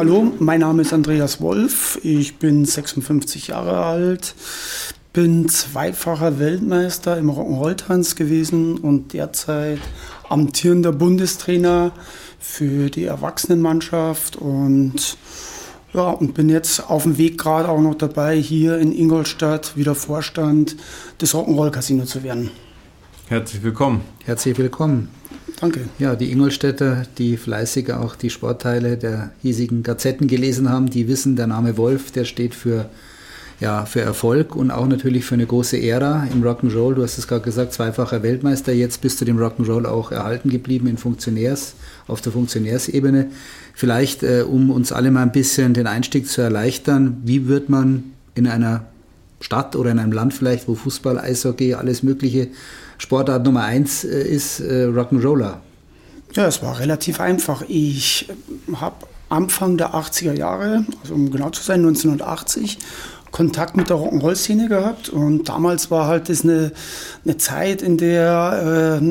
Hallo, mein Name ist Andreas Wolf, ich bin 56 Jahre alt, bin zweifacher Weltmeister im Rock'n'Roll-Tanz gewesen und derzeit amtierender Bundestrainer für die Erwachsenenmannschaft und ja, und bin jetzt auf dem Weg gerade auch noch dabei, hier in Ingolstadt wieder Vorstand des Rock'n'Roll Casino zu werden. Herzlich willkommen. Herzlich willkommen. Danke. Ja, die Ingolstädter, die fleißig auch die Sportteile der hiesigen Gazetten gelesen haben, die wissen, der Name Wolf, der steht für, ja, für Erfolg und auch natürlich für eine große Ära im Rock'n'Roll. Du hast es gerade gesagt, zweifacher Weltmeister. Jetzt bist du dem Rock'n'Roll auch erhalten geblieben in Funktionärs, auf der Funktionärsebene. Vielleicht, äh, um uns alle mal ein bisschen den Einstieg zu erleichtern, wie wird man in einer Stadt oder in einem Land vielleicht, wo Fußball, Eishockey, alles Mögliche Sportart Nummer eins äh, ist äh, Rock'n'Roller? Ja, es war relativ einfach. Ich habe Anfang der 80er Jahre, also um genau zu sein, 1980, Kontakt mit der Rock'n'Roll-Szene gehabt. Und damals war halt das eine, eine Zeit, in der äh,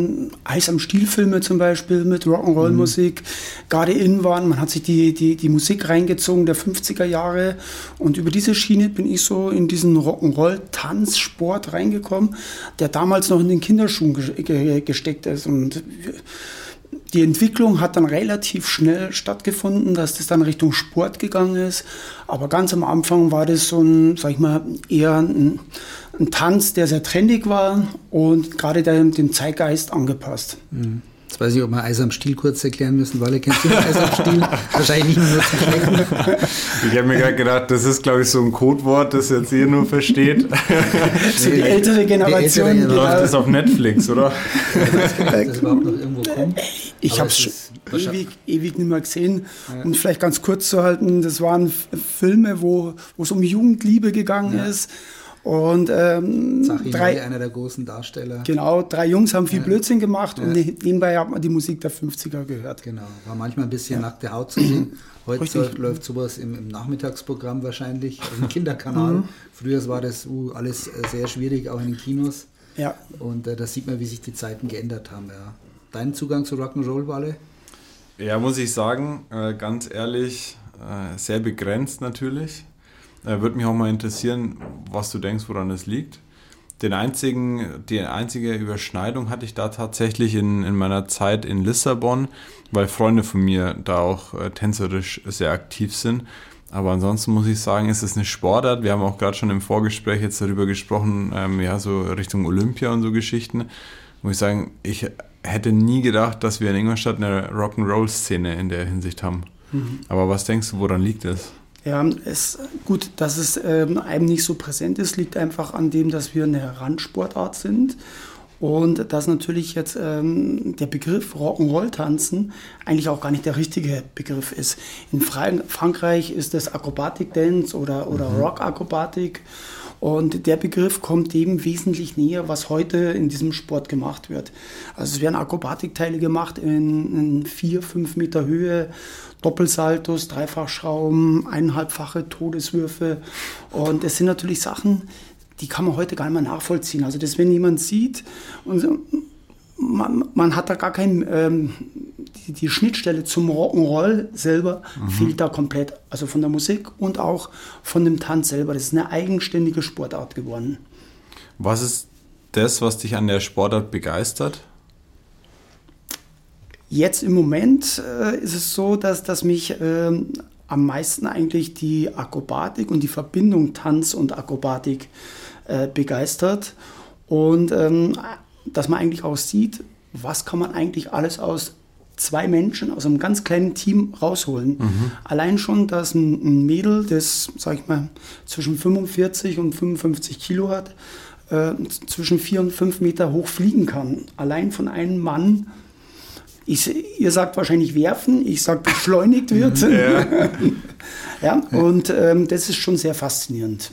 Eis am Stiel-Filme zum Beispiel mit Rock'n'Roll-Musik mhm. gerade in waren. Man hat sich die, die, die Musik reingezogen der 50er Jahre. Und über diese Schiene bin ich so in diesen Rock'n'Roll-Tanzsport reingekommen, der damals noch in den Kinderschuhen gesteckt ist. Und die Entwicklung hat dann relativ schnell stattgefunden, dass das dann Richtung Sport gegangen ist. Aber ganz am Anfang war das so ein, sag ich mal, eher ein, ein Tanz, der sehr trendig war und gerade dem Zeitgeist angepasst. Mhm. Jetzt weiß ich, ob wir Eis am Stiel kurz erklären müssen, weil ihr kennt ja Eis am Stiel. Wahrscheinlich nicht nur zu schlechten. Ich habe mir gerade gedacht, das ist, glaube ich, so ein Codewort, das jetzt ihr nur versteht. so die ältere Generation. Die ältere genau. Läuft das auf Netflix, oder? Dass das überhaupt noch irgendwo kommt. Ich habe es ewig, ewig nicht mehr gesehen. Ja. Um es vielleicht ganz kurz zu halten, das waren Filme, wo es um Jugendliebe gegangen ja. ist. Und ähm, drei, einer der großen Darsteller. Genau, drei Jungs haben viel ja. Blödsinn gemacht ja. und nebenbei hat man die Musik der 50er gehört. Genau, war manchmal ein bisschen ja. nackte Haut zu sehen. Heute Richtig. läuft sowas im, im, Nachmittagsprogramm wahrscheinlich, im Kinderkanal. Mhm. Früher war das uh, alles äh, sehr schwierig, auch in den Kinos. Ja. Und äh, da sieht man, wie sich die Zeiten geändert haben. Ja. Dein Zugang zu Rock'n'Roll, Walle? Ja, muss ich sagen, äh, ganz ehrlich, äh, sehr begrenzt natürlich. Äh, Würde mich auch mal interessieren, was du denkst, woran es liegt. Den einzigen, die einzige Überschneidung hatte ich da tatsächlich in, in meiner Zeit in Lissabon, weil Freunde von mir da auch tänzerisch sehr aktiv sind. Aber ansonsten muss ich sagen, ist es eine Sportart. Wir haben auch gerade schon im Vorgespräch jetzt darüber gesprochen, ähm, ja, so Richtung Olympia und so Geschichten. Muss ich sagen, ich hätte nie gedacht, dass wir in Ingolstadt eine Rock'n'Roll-Szene in der Hinsicht haben. Mhm. Aber was denkst du, woran liegt es? Ja, es, gut, dass es ähm, einem nicht so präsent ist, liegt einfach an dem, dass wir eine Randsportart sind und dass natürlich jetzt ähm, der Begriff Rock'n'Roll-Tanzen eigentlich auch gar nicht der richtige Begriff ist. In Fra Frankreich ist es Akrobatik-Dance oder, oder mhm. Rock-Akrobatik. Und der Begriff kommt dem wesentlich näher, was heute in diesem Sport gemacht wird. Also es werden Akrobatikteile gemacht in, in vier, fünf Meter Höhe, Doppelsaltos, Dreifachschrauben, eineinhalbfache Todeswürfe. Und es sind natürlich Sachen, die kann man heute gar nicht mehr nachvollziehen. Also das, wenn jemand sieht und man, man hat da gar kein, ähm, die, die, Schnittstelle zum Rock'n'Roll selber mhm. fehlt da komplett. Also von der Musik und auch von dem Tanz selber. Das ist eine eigenständige Sportart geworden. Was ist das, was dich an der Sportart begeistert? Jetzt im Moment äh, ist es so, dass, dass mich äh, am meisten eigentlich die Akrobatik und die Verbindung Tanz und Akrobatik äh, begeistert. Und ähm, dass man eigentlich auch sieht, was kann man eigentlich alles aus zwei Menschen aus einem ganz kleinen Team rausholen. Mhm. Allein schon, dass ein, Mädel, das, sag ich mal, zwischen 45 und 55 Kilo hat, äh, zwischen vier und fünf Meter hoch fliegen kann. Allein von einem Mann. Ich, ihr sagt wahrscheinlich werfen, ich sage beschleunigt wird. Ja. ja und ähm, das ist schon sehr faszinierend.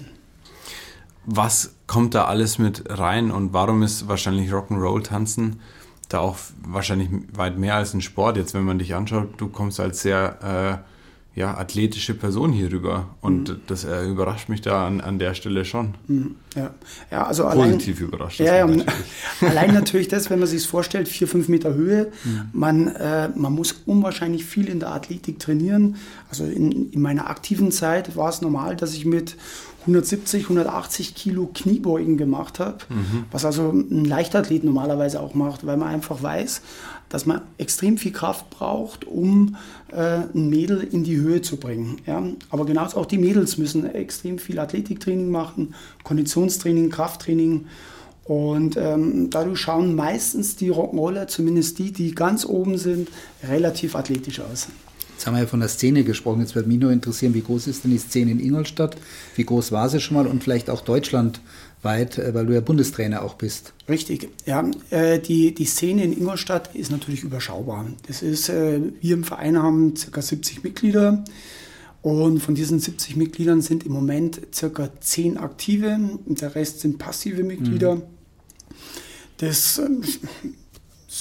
Was kommt da alles mit rein und warum ist wahrscheinlich Rock'n'Roll tanzen da auch wahrscheinlich weit mehr als ein Sport? Jetzt, wenn man dich anschaut, du kommst als sehr ja, athletische Person hier rüber. Und mhm. das äh, überrascht mich da an, an der Stelle schon. Mhm. Ja. ja, also Positiv allein, überrascht. Ja, ja natürlich. allein natürlich das, wenn man sich vorstellt, vier, fünf Meter Höhe. Mhm. Man, äh, man muss unwahrscheinlich viel in der Athletik trainieren. Also in, in meiner aktiven Zeit war es normal, dass ich mit 170, 180 Kilo Kniebeugen gemacht habe, mhm. was also ein Leichtathlet normalerweise auch macht, weil man einfach weiß, dass man extrem viel Kraft braucht, um äh, ein Mädel in die Höhe zu bringen. Ja? Aber genauso auch die Mädels müssen extrem viel Athletiktraining machen, Konditionstraining, Krafttraining. Und ähm, dadurch schauen meistens die Rock'n'Roller, zumindest die, die ganz oben sind, relativ athletisch aus. Jetzt haben wir ja von der Szene gesprochen. Jetzt würde mich nur interessieren, wie groß ist denn die Szene in Ingolstadt? Wie groß war sie schon mal und vielleicht auch deutschlandweit, äh, weil du ja Bundestrainer auch bist? Richtig, ja. Äh, die, die Szene in Ingolstadt ist natürlich überschaubar. Das ist, äh, wir im Verein haben ca. 70 Mitglieder. Und von diesen 70 Mitgliedern sind im Moment ca. 10 aktive und der Rest sind passive Mitglieder. Mhm. Das ähm,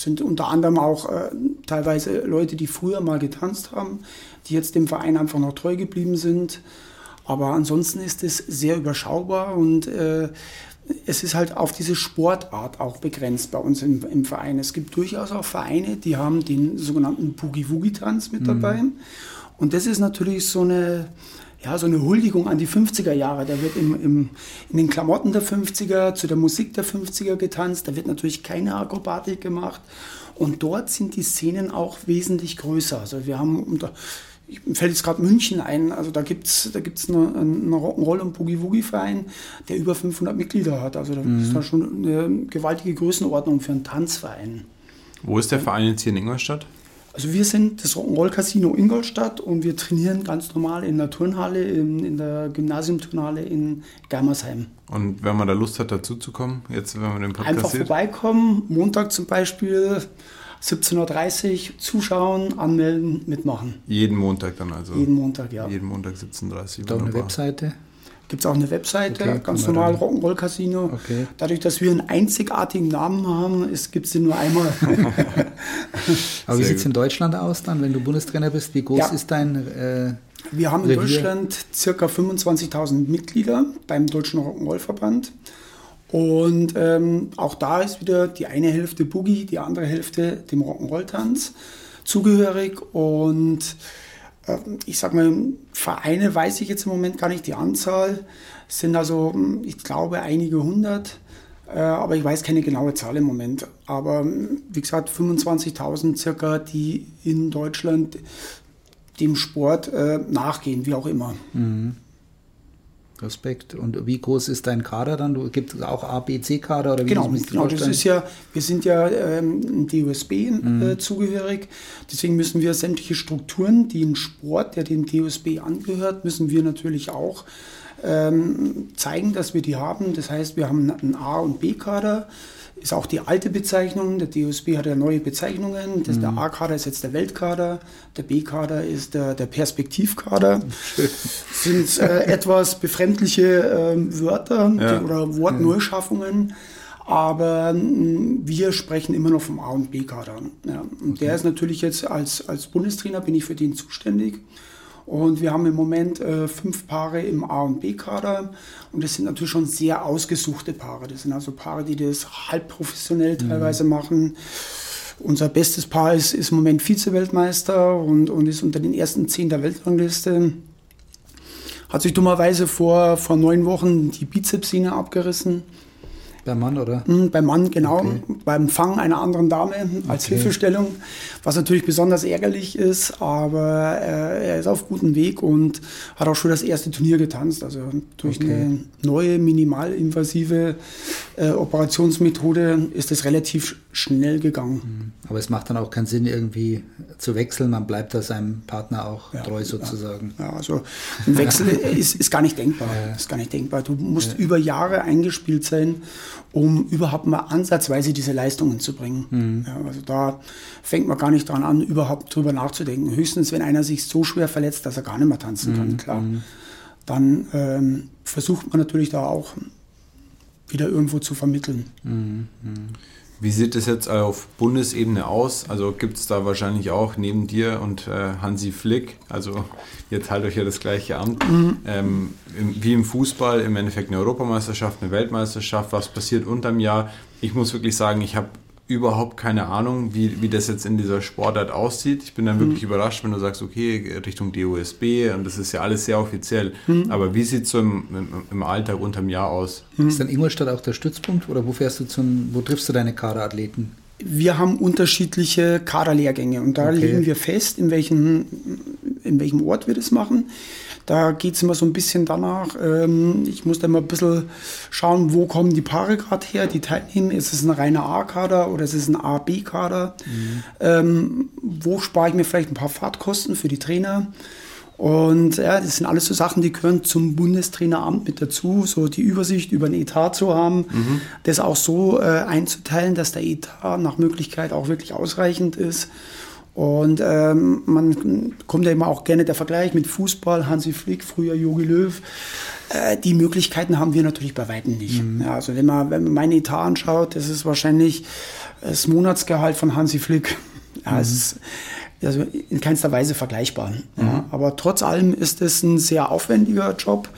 sind unter anderem auch äh, teilweise Leute, die früher mal getanzt haben, die jetzt dem Verein einfach noch treu geblieben sind. Aber ansonsten ist es sehr überschaubar und äh, es ist halt auf diese Sportart auch begrenzt bei uns im, im, Verein. Es gibt durchaus auch Vereine, die haben den sogenannten Boogie-Woogie-Tanz mit mhm. dabei. Und das ist natürlich so eine, ja, so eine Huldigung an die 50er Jahre. Da wird im, im, in den Klamotten der 50er, zu der Musik der 50er getanzt. Da wird natürlich keine Akrobatik gemacht. Und dort sind die Szenen auch wesentlich größer. Also wir haben unter, ich fällt jetzt gerade München ein, also da gibt es da gibt's eine, eine Rock'n'Roll- und Boogie-Woogie-Verein, der über 500 Mitglieder hat. Also da mhm. ist da schon eine gewaltige Größenordnung für einen Tanzverein. Wo ist der Verein jetzt hier in Ingolstadt? Also wir sind das Rock'n'Roll Casino Ingolstadt und wir trainieren ganz normal in der Turnhalle, in, in der Gymnasiumturnhalle in Germersheim. Und wenn man da Lust hat, dazu zu kommen, jetzt wenn man den Podcast Einfach sieht? vorbeikommen, Montag zum Beispiel, 17.30 Uhr, zuschauen, anmelden, mitmachen. Jeden Montag dann also? Jeden Montag, ja. Jeden Montag 17.30 Uhr. Da eine Webseite? Gibt es auch eine Webseite, okay, ganz normal Rock'n'Roll Casino. Okay. Dadurch, dass wir einen einzigartigen Namen haben, gibt es den nur einmal. Aber wie sieht es in Deutschland aus dann, wenn du Bundestrainer bist? Wie groß ja. ist dein äh, Wir haben in Deutschland ca. 25.000 Mitglieder beim Deutschen Rock'n'Roll-Verband. Und ähm, auch da ist wieder die eine Hälfte Boogie, die andere Hälfte dem Rock'n'Roll-Tanz zugehörig. Und ich sag mal, Vereine weiß ich jetzt im Moment gar nicht die Anzahl. Es sind also, hm, ich glaube, einige hundert. Äh, aber ich weiß keine genaue Zahl im Moment. Aber hm, wie gesagt, 25.000 circa, die in Deutschland dem Sport äh, nachgehen, wie auch immer. Mhm. Respekt. Und wie groß ist dein Kader dann? Gibt es auch A, B, C-Kader oder wie genau, das genau, das ist ja, wir sind ja ähm, DOSB mhm. äh, zugehörig. Deswegen müssen wir sämtliche Strukturen, die ein Sport, der dem DOSB angehört, müssen wir natürlich auch ähm, zeigen, dass wir die haben. Das heißt, wir haben einen A- und B-Kader ist auch die alte Bezeichnung. Der DOSB hat ja neue Bezeichnungen. Das, mhm. Der A-Kader ist jetzt der Weltkader, der B-Kader ist der, der Perspektivkader. Das sind äh, etwas befremdliche äh, Wörter ja. oder Wortneuschaffungen. Aber mh, wir sprechen immer noch vom A- und B-Kader. Ja. Und okay. der ist natürlich jetzt als, als Bundestrainer, bin ich für den zuständig. Und wir haben im Moment äh, fünf Paare im A- und B-Kader. Und das sind natürlich schon sehr ausgesuchte Paare. Das sind also Paare, die das halb professionell mhm. teilweise machen. Unser bestes Paar ist, ist im Moment Vize-Weltmeister und, und ist unter den ersten zehn der Weltrangliste. Hat sich dummerweise vor, vor neun Wochen die Bizepssehne abgerissen. Beim Mann, oder? Mhm, beim Mann, genau. Okay. Beim Fang einer anderen Dame als okay. Hilfestellung, was natürlich besonders ärgerlich ist, aber äh, er ist auf gutem Weg und hat auch schon das erste Turnier getanzt. Also durch okay. eine neue, minimalinvasive äh, Operationsmethode ist es relativ schnell gegangen. Mhm. Aber es macht dann auch keinen Sinn, irgendwie zu wechseln. Man bleibt da seinem Partner auch ja, treu sozusagen. Ja, ja also ein Wechsel ist, ist gar nicht denkbar. Ja. Ist gar nicht denkbar. Du musst über Jahre eingespielt sein um überhaupt mal ansatzweise diese Leistungen zu bringen. Mhm. Ja, also da fängt man gar nicht dran an, überhaupt drüber nachzudenken. Höchstens, wenn einer sich so schwer verletzt, dass er gar nicht mehr tanzen mhm. kann, klar. Mhm. Dann ähm, versucht man natürlich da auch wieder irgendwo zu vermitteln. Mhm. Wie sieht es jetzt auf Bundesebene aus? Also gibt es da wahrscheinlich auch neben dir und äh, Hansi Flick, also ihr teilt euch ja das gleiche Amt, mhm. ähm, im, wie im Fußball im Endeffekt eine Europameisterschaft, eine Weltmeisterschaft, was passiert unterm Jahr? Ich muss wirklich sagen, ich habe überhaupt keine Ahnung, wie, wie das jetzt in dieser Sportart aussieht. Ich bin dann wirklich mhm. überrascht, wenn du sagst, okay, Richtung DOSB und das ist ja alles sehr offiziell. Mhm. Aber wie sieht es so im, im, im, Alltag unterm Jahr aus? Mhm. Ist dann Ingolstadt auch der Stützpunkt oder wo fährst du zum, wo triffst du deine Kaderathleten? Wir haben unterschiedliche Kaderlehrgänge und da okay. legen wir fest, in welchem, in welchem Ort wir das machen. Da geht es immer so ein bisschen danach. Ähm, ich muss da immer ein bisschen schauen, wo kommen die Paare gerade her, die teilnehmen. Ist es ein reiner A-Kader oder ist es ein A-B-Kader? Mhm. Ähm, wo spare ich mir vielleicht ein paar Fahrtkosten für die Trainer? Und ja, das sind alles so Sachen, die gehören zum Bundestraineramt mit dazu, so die Übersicht über den Etat zu haben, mhm. das auch so äh, einzuteilen, dass der Etat nach Möglichkeit auch wirklich ausreichend ist. Und ähm, man kommt ja immer auch gerne der Vergleich mit Fußball, Hansi Flick, früher Jogi Löw. Äh, die Möglichkeiten haben wir natürlich bei Weitem nicht. Mhm. Ja, also wenn man, wenn man meinen Etat anschaut, das ist wahrscheinlich das Monatsgehalt von Hansi Flick. Ja, mhm. ist also in keinster Weise vergleichbar. Mhm. Ja, aber trotz allem ist es ein sehr aufwendiger Job.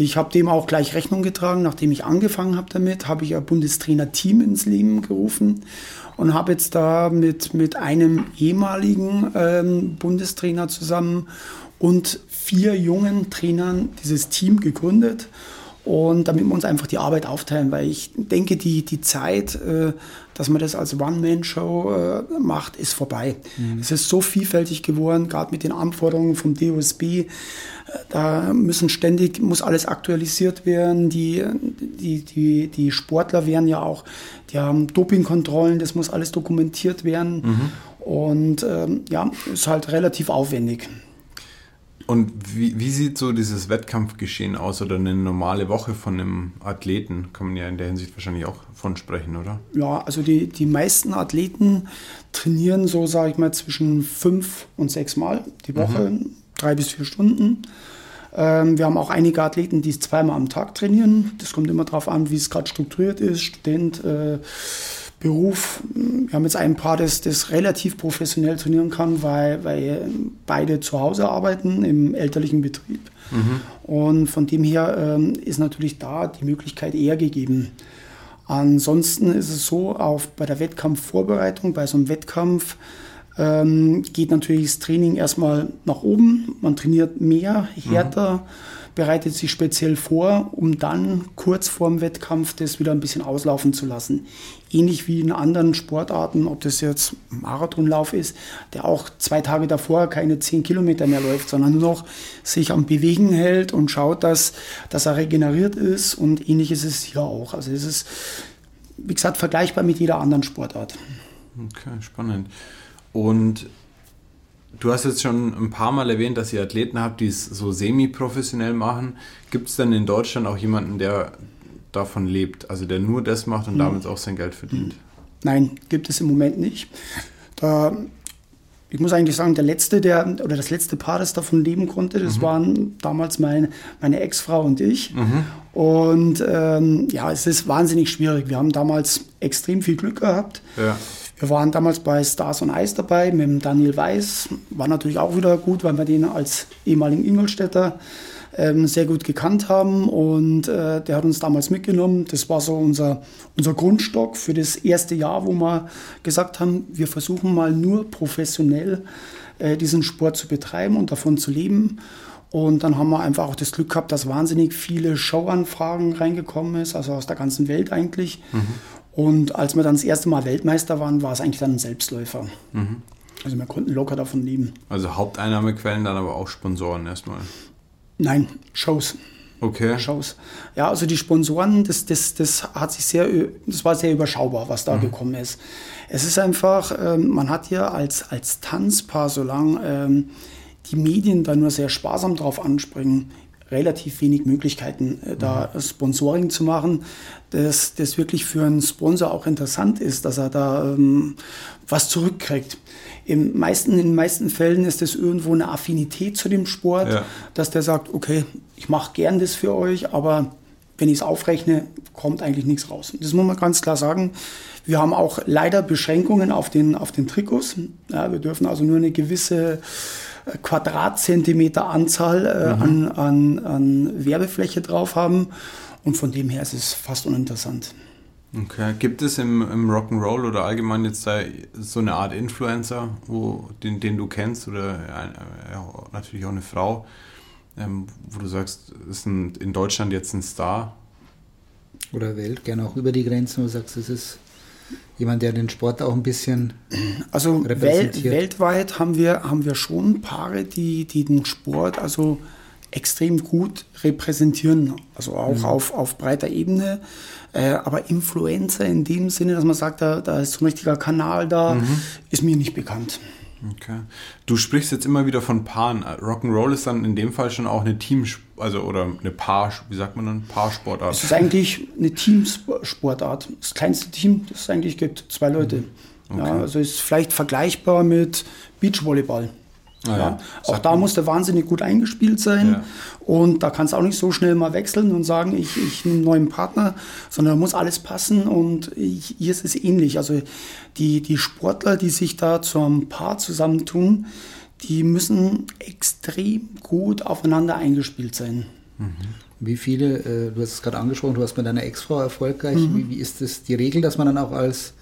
Ich habe dem auch gleich Rechnung getragen, nachdem ich angefangen habe damit, habe ich ein Bundestrainer-Team ins Leben gerufen und habe jetzt da mit, mit einem ehemaligen ähm, Bundestrainer zusammen und vier jungen Trainern dieses Team gegründet. Und damit wir uns einfach die Arbeit aufteilen, weil ich denke, die, die Zeit, äh, dass man das als One-Man-Show äh, macht, ist vorbei. Mhm. Es ist so vielfältig geworden, gerade mit den Anforderungen vom DOSB. Da müssen ständig, muss alles aktualisiert werden. Die, die, die, die Sportler werden ja auch, die haben Dopingkontrollen, das muss alles dokumentiert werden. Mhm. Und ähm, ja, ist halt relativ aufwendig. Und wie, wie sieht so dieses Wettkampfgeschehen aus oder eine normale Woche von einem Athleten? Kann man ja in der Hinsicht wahrscheinlich auch von sprechen, oder? Ja, also die, die meisten Athleten trainieren so, sage ich mal, zwischen fünf und sechs Mal die Woche, mhm. Drei bis vier Stunden. Ähm, wir haben auch einige Athleten, die zweimal am Tag trainieren. Das kommt immer darauf an, wie es gerade strukturiert ist. Student, äh, Beruf. Wir haben jetzt ein Paar, das, das relativ professionell trainieren kann, weil, weil beide zu Hause arbeiten im elterlichen Betrieb. Mhm. Und von dem her ähm, ist natürlich da die Möglichkeit eher gegeben. Ansonsten ist es so, auf, bei der Wettkampfvorbereitung, bei so einem Wettkampf, ähm, geht natürlich das Training erstmal nach oben. Man trainiert mehr, härter. Mhm bereitet sich speziell vor, um dann kurz vorm Wettkampf das wieder ein bisschen auslaufen zu lassen. Ähnlich wie in anderen Sportarten, ob das jetzt Marathonlauf ist, der auch zwei Tage davor keine zehn Kilometer mehr läuft, sondern nur noch sich am Bewegen hält und schaut, dass, dass er regeneriert ist. Und ähnlich ist es hier auch. Also es ist, wie gesagt, vergleichbar mit jeder anderen Sportart. Okay, spannend. Und Du hast jetzt schon ein paar Mal erwähnt, dass ihr Athleten habt, die es so semi-professionell machen. Gibt es denn in Deutschland auch jemanden, der davon lebt, also der nur das macht und hm. damit auch sein Geld verdient? Nein, gibt es im Moment nicht. Da, ich muss eigentlich sagen, der letzte, der oder das letzte Paar, das davon leben konnte, das mhm. waren damals mein, meine Ex-Frau und ich. Mhm. Und ähm, ja, es ist wahnsinnig schwierig. Wir haben damals extrem viel Glück gehabt. Ja. Wir waren damals bei Stars on Ice dabei mit dem Daniel Weiß. War natürlich auch wieder gut, weil wir den als ehemaligen Ingolstädter ähm, sehr gut gekannt haben. Und äh, der hat uns damals mitgenommen. Das war so unser, unser Grundstock für das erste Jahr, wo wir gesagt haben, wir versuchen mal nur professionell äh, diesen Sport zu betreiben und davon zu leben. Und dann haben wir einfach auch das Glück gehabt, dass wahnsinnig viele Showanfragen reingekommen ist, also aus der ganzen Welt eigentlich. Mhm. Und als wir dann das erste Mal Weltmeister waren, war es eigentlich dann ein Selbstläufer. Mhm. Also wir konnten locker davon leben. Also Haupteinnahmequellen dann aber auch Sponsoren erstmal? Nein, Shows. Okay. Shows. Ja, also die Sponsoren, das, das, das hat sich sehr, das war sehr überschaubar, was da mhm. gekommen ist. Es ist einfach, ähm, man hat ja als, als Tanzpaar, solange ähm, die Medien da nur sehr sparsam drauf anspringen, relativ wenig Möglichkeiten, äh, da mhm. Sponsoring zu machen, dass das wirklich für einen Sponsor auch interessant ist, dass er da ähm, was zurückkriegt. Im meisten, in den meisten Fällen ist es irgendwo eine Affinität zu dem Sport, ja. dass der sagt, okay, ich mache gern das für euch, aber wenn ich es aufrechne, kommt eigentlich nichts raus. Das muss man ganz klar sagen. Wir haben auch leider Beschränkungen auf den, auf den Trikots. Ja, wir dürfen also nur eine gewisse Quadratzentimeter Anzahl äh, mhm. an, an, an Werbefläche drauf haben. Und von dem her ist es fast uninteressant. Okay. Gibt es im, im Rock'n'Roll oder allgemein jetzt da so eine Art Influencer, wo, den, den du kennst oder ja, natürlich auch eine Frau, ähm, wo du sagst, ist ein, in Deutschland jetzt ein Star? Oder Welt, gerne auch über die Grenzen, wo du sagst, es ist jemand, der den Sport auch ein bisschen also Welt, weltweit haben wir, haben wir schon Paare, die, die den Sport also extrem gut repräsentieren, also auch mhm. auf, auf breiter Ebene. Äh, aber Influencer in dem Sinne, dass man sagt, da, da ist so ein richtiger Kanal da, mhm. ist mir nicht bekannt. Okay. Du sprichst jetzt immer wieder von Paaren. Rock'n'Roll ist dann in dem Fall schon auch eine Team, also oder eine Paar, wie sagt man dann, Paarsportart. Es ist eigentlich eine Teamsportart. Das kleinste Team, das es eigentlich gibt, zwei Leute. Mhm. Okay. Ja, also ist vielleicht vergleichbar mit Beachvolleyball. Ah, ja. Auch da muss der wahnsinnig gut eingespielt sein. Ja. Und da kannst du auch nicht so schnell mal wechseln und sagen, ich, ich nehme einen neuen Partner, sondern da muss alles passen. Und ich, hier ist es ähnlich. Also die, die Sportler, die sich da zum Paar zusammentun, die müssen extrem gut aufeinander eingespielt sein. Mhm. Wie viele, äh, du hast es gerade angesprochen, du warst mit deiner Ex-Frau erfolgreich. Mhm. Wie, wie ist das die Regel, dass man dann auch als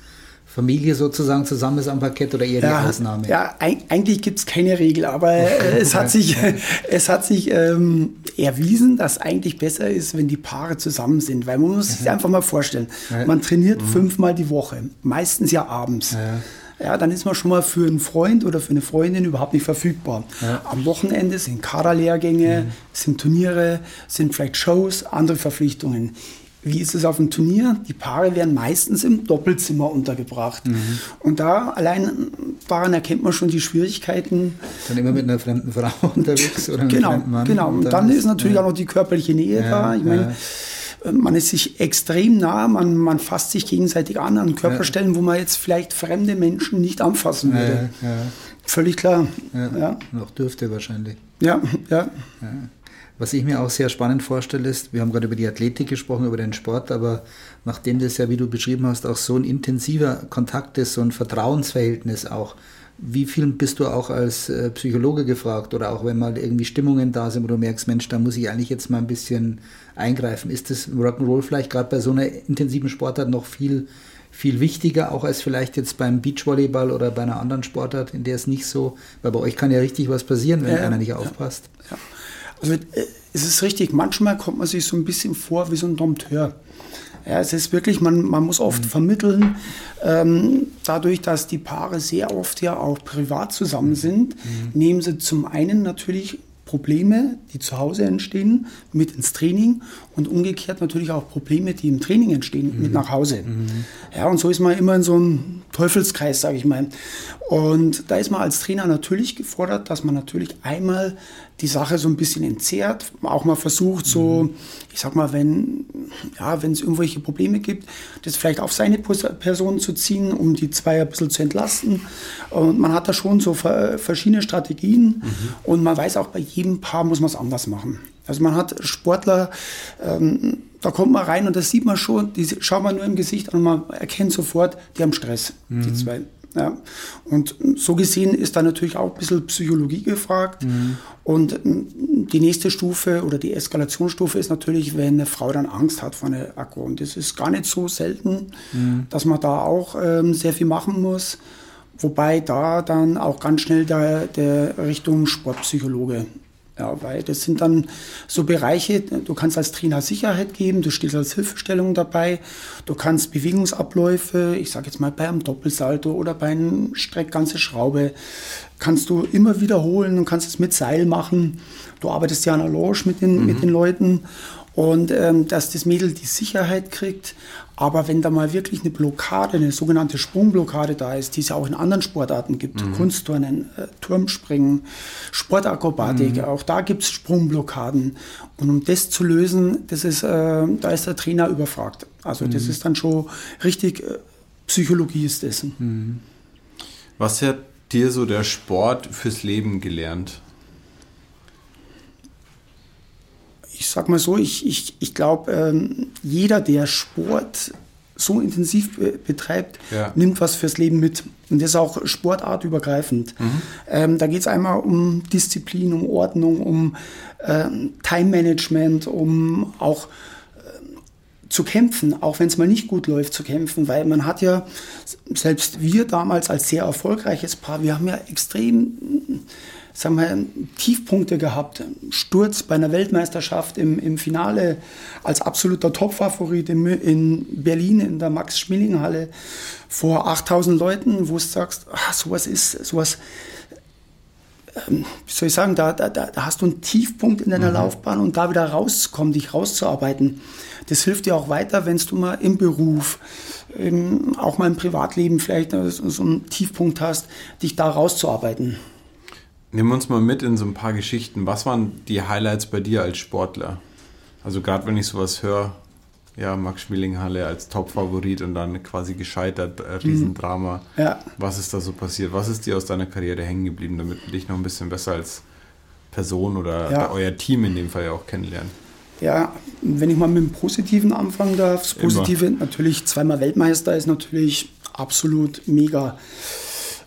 Familie sozusagen zusammen ist am Parkett oder eher ja, die Ausnahme? Ja, eigentlich gibt es keine Regel, aber äh, es hat sich, es hat sich ähm, erwiesen, dass eigentlich besser ist, wenn die Paare zusammen sind, weil man muss sich mhm. einfach mal vorstellen, man trainiert mhm. fünfmal die Woche, meistens ja abends. Ja ja, dann ist man schon mal für einen Freund oder für eine Freundin überhaupt nicht verfügbar. Ja. Am Wochenende sind Kaderlehrgänge, mhm. sind Turniere, sind vielleicht Shows, andere Verpflichtungen. Wie ist es auf dem Turnier? Die Paare werden meistens im Doppelzimmer untergebracht. Mhm. Und da allein daran erkennt man schon die Schwierigkeiten. Dann immer mit einer fremden Frau unterwegs oder genau, einem Mann. Genau, und dann, dann ist natürlich ja. auch noch die körperliche Nähe ja, da. Ich meine, ja. man ist sich extrem nah, man, man fasst sich gegenseitig an an Körperstellen, wo man jetzt vielleicht fremde Menschen nicht anfassen würde. Völlig klar. Ja. Noch dürfte wahrscheinlich. Ja, ja. Was ich mir auch sehr spannend vorstelle, ist, wir haben gerade über die Athletik gesprochen, über den Sport, aber nachdem das ja, wie du beschrieben hast, auch so ein intensiver Kontakt ist, so ein Vertrauensverhältnis auch, wie viel bist du auch als äh, Psychologe gefragt oder auch wenn mal irgendwie Stimmungen da sind, wo du merkst, Mensch, da muss ich eigentlich jetzt mal ein bisschen eingreifen. Ist das Rock'n'Roll vielleicht gerade bei so einer intensiven Sportart noch viel, viel wichtiger, auch als vielleicht jetzt beim Beachvolleyball oder bei einer anderen Sportart, in der es nicht so, weil bei euch kann ja richtig was passieren, wenn ja, einer nicht aufpasst. Ja. Also äh, es ist richtig, manchmal kommt man sich so ein bisschen vor wie so ein Dompteur. Ja, es ist wirklich, man, man muss oft mhm. vermitteln, ähm, dadurch, dass die Paare sehr oft ja auch privat zusammen sind, mhm. nehmen sie zum einen natürlich Probleme, die zu Hause entstehen, mit ins Training und umgekehrt natürlich auch Probleme, die im Training entstehen, mhm. mit nach Hause. Mhm. Ja, und so ist man immer in so einem Teufelskreis, sage ich mal. Und da ist man als Trainer natürlich gefordert, dass man natürlich einmal die Sache so ein bisschen entzerrt, auch mal versucht, so, mhm. ich sag mal, wenn ja, wenn es irgendwelche Probleme gibt, das vielleicht auf seine Person zu ziehen, um die zwei ein bisschen zu entlasten. Und man hat da schon so verschiedene Strategien mhm. und man weiß auch, bei jedem Paar muss man es anders machen. Also man hat Sportler, ähm, da kommt man rein und das sieht man schon, die schaut man nur im Gesicht an und man erkennt sofort, die haben Stress, mhm. die zwei. Ja. Und so gesehen ist da natürlich auch ein bisschen Psychologie gefragt. Mhm. Und die nächste Stufe oder die Eskalationsstufe ist natürlich, wenn eine Frau dann Angst hat vor einer Akku. Und das ist gar nicht so selten, mhm. dass man da auch ähm, sehr viel machen muss. Wobei da dann auch ganz schnell der, der Richtung Sportpsychologe ja, weil das sind dann so Bereiche, du kannst als Trainer Sicherheit geben, du stehst als Hilfestellung dabei, du kannst Bewegungsabläufe, ich sage jetzt mal bei einem Doppelsalto oder bei einem Streck ganze Schraube, kannst du immer wiederholen und kannst es mit Seil machen. Du arbeitest ja an der Lounge mit den, mhm. mit den Leuten und ähm, dass das Mädel die Sicherheit kriegt. Aber wenn da mal wirklich eine Blockade, eine sogenannte Sprungblockade da ist, die es ja auch in anderen Sportarten gibt, mhm. Kunstturnen, äh, Turmspringen, Sportakrobatik, mhm. auch da gibt es Sprungblockaden. Und um das zu lösen, das ist, äh, da ist der Trainer überfragt. Also mhm. das ist dann schon richtig, äh, Psychologie ist dessen. Mhm. Was hat dir so der Sport fürs Leben gelernt? Ich sag mal so, ich, ich, ich glaube, ähm, jeder, der Sport so intensiv betreibt, ja. nimmt was fürs Leben mit. Und das ist auch sportartübergreifend. Mhm. Ähm, da geht es einmal um Disziplin, um Ordnung, um ähm, Time-Management, um auch äh, zu kämpfen, auch wenn es mal nicht gut läuft, zu kämpfen, weil man hat ja, selbst wir damals als sehr erfolgreiches Paar, wir haben ja extrem sagen wir, Tiefpunkte gehabt. Sturz bei einer Weltmeisterschaft im, im Finale als absoluter Topfavorit in, in Berlin in der Max-Schmeling-Halle vor 8000 Leuten, wo du sagst, ach, sowas ist, sowas, ähm, wie soll ich sagen, da, da, da hast du einen Tiefpunkt in deiner mhm. Laufbahn und da wieder rauszukommen, dich rauszuarbeiten. Das hilft dir auch weiter, wenn du mal im Beruf, im, auch mal im Privatleben vielleicht so einen Tiefpunkt hast, dich da rauszuarbeiten. Nimm uns mal mit in so ein paar Geschichten. Was waren die Highlights bei dir als Sportler? Also gerade wenn ich sowas höre, ja, Max Schmillinghalle als Top-Favorit und dann quasi gescheitert, äh, Riesendrama. Mhm. Ja. Was ist da so passiert? Was ist dir aus deiner Karriere hängen geblieben, damit wir dich noch ein bisschen besser als Person oder ja. euer Team in dem Fall ja auch kennenlernen? Ja, wenn ich mal mit dem Positiven anfangen darf. Das Positive, Immer. natürlich zweimal Weltmeister ist natürlich absolut mega.